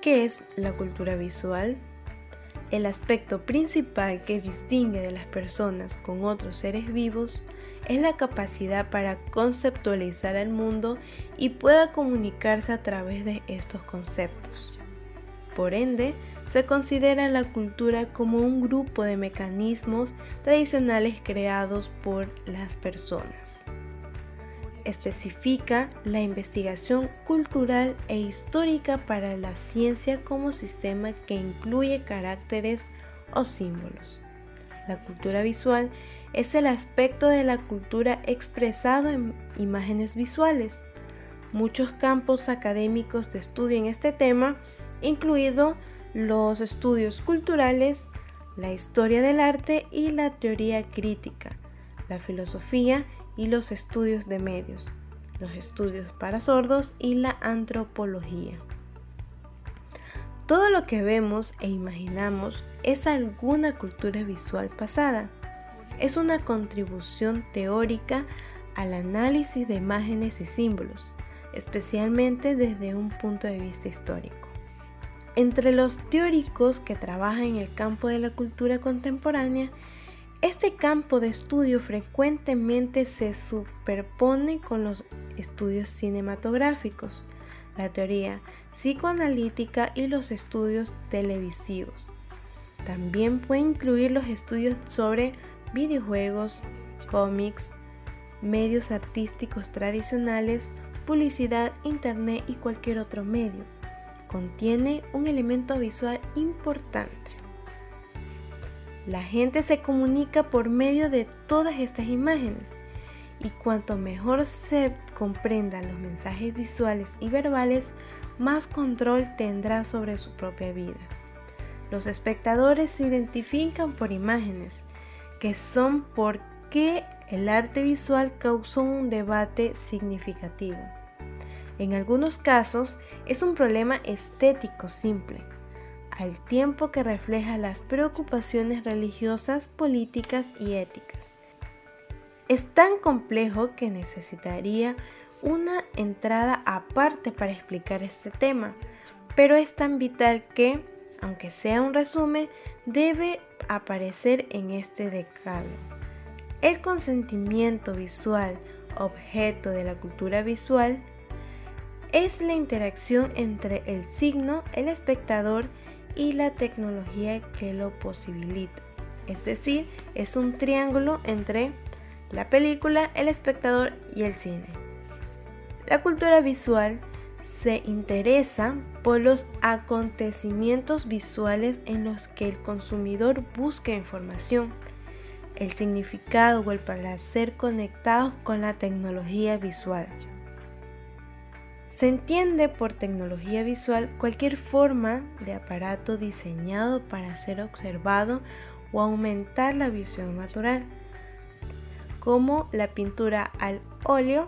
¿Qué es la cultura visual? El aspecto principal que distingue de las personas con otros seres vivos es la capacidad para conceptualizar el mundo y pueda comunicarse a través de estos conceptos. Por ende, se considera la cultura como un grupo de mecanismos tradicionales creados por las personas. Especifica la investigación cultural e histórica para la ciencia como sistema que incluye caracteres o símbolos. La cultura visual es el aspecto de la cultura expresado en imágenes visuales. Muchos campos académicos de estudio en este tema incluido los estudios culturales, la historia del arte y la teoría crítica, la filosofía y los estudios de medios, los estudios para sordos y la antropología. Todo lo que vemos e imaginamos es alguna cultura visual pasada. Es una contribución teórica al análisis de imágenes y símbolos, especialmente desde un punto de vista histórico. Entre los teóricos que trabajan en el campo de la cultura contemporánea, este campo de estudio frecuentemente se superpone con los estudios cinematográficos, la teoría psicoanalítica y los estudios televisivos. También puede incluir los estudios sobre videojuegos, cómics, medios artísticos tradicionales, publicidad, internet y cualquier otro medio contiene un elemento visual importante. La gente se comunica por medio de todas estas imágenes y cuanto mejor se comprendan los mensajes visuales y verbales, más control tendrá sobre su propia vida. Los espectadores se identifican por imágenes, que son por qué el arte visual causó un debate significativo. En algunos casos es un problema estético simple, al tiempo que refleja las preocupaciones religiosas, políticas y éticas. Es tan complejo que necesitaría una entrada aparte para explicar este tema, pero es tan vital que, aunque sea un resumen, debe aparecer en este decálogo. El consentimiento visual, objeto de la cultura visual, es la interacción entre el signo, el espectador y la tecnología que lo posibilita. Es decir, es un triángulo entre la película, el espectador y el cine. La cultura visual se interesa por los acontecimientos visuales en los que el consumidor busca información, el significado o el placer conectados con la tecnología visual. Se entiende por tecnología visual cualquier forma de aparato diseñado para ser observado o aumentar la visión natural, como la pintura al óleo,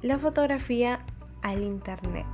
la fotografía al internet.